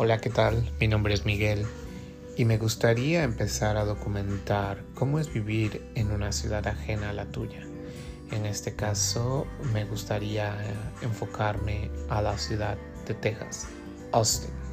Hola, ¿qué tal? Mi nombre es Miguel y me gustaría empezar a documentar cómo es vivir en una ciudad ajena a la tuya. En este caso, me gustaría enfocarme a la ciudad de Texas, Austin.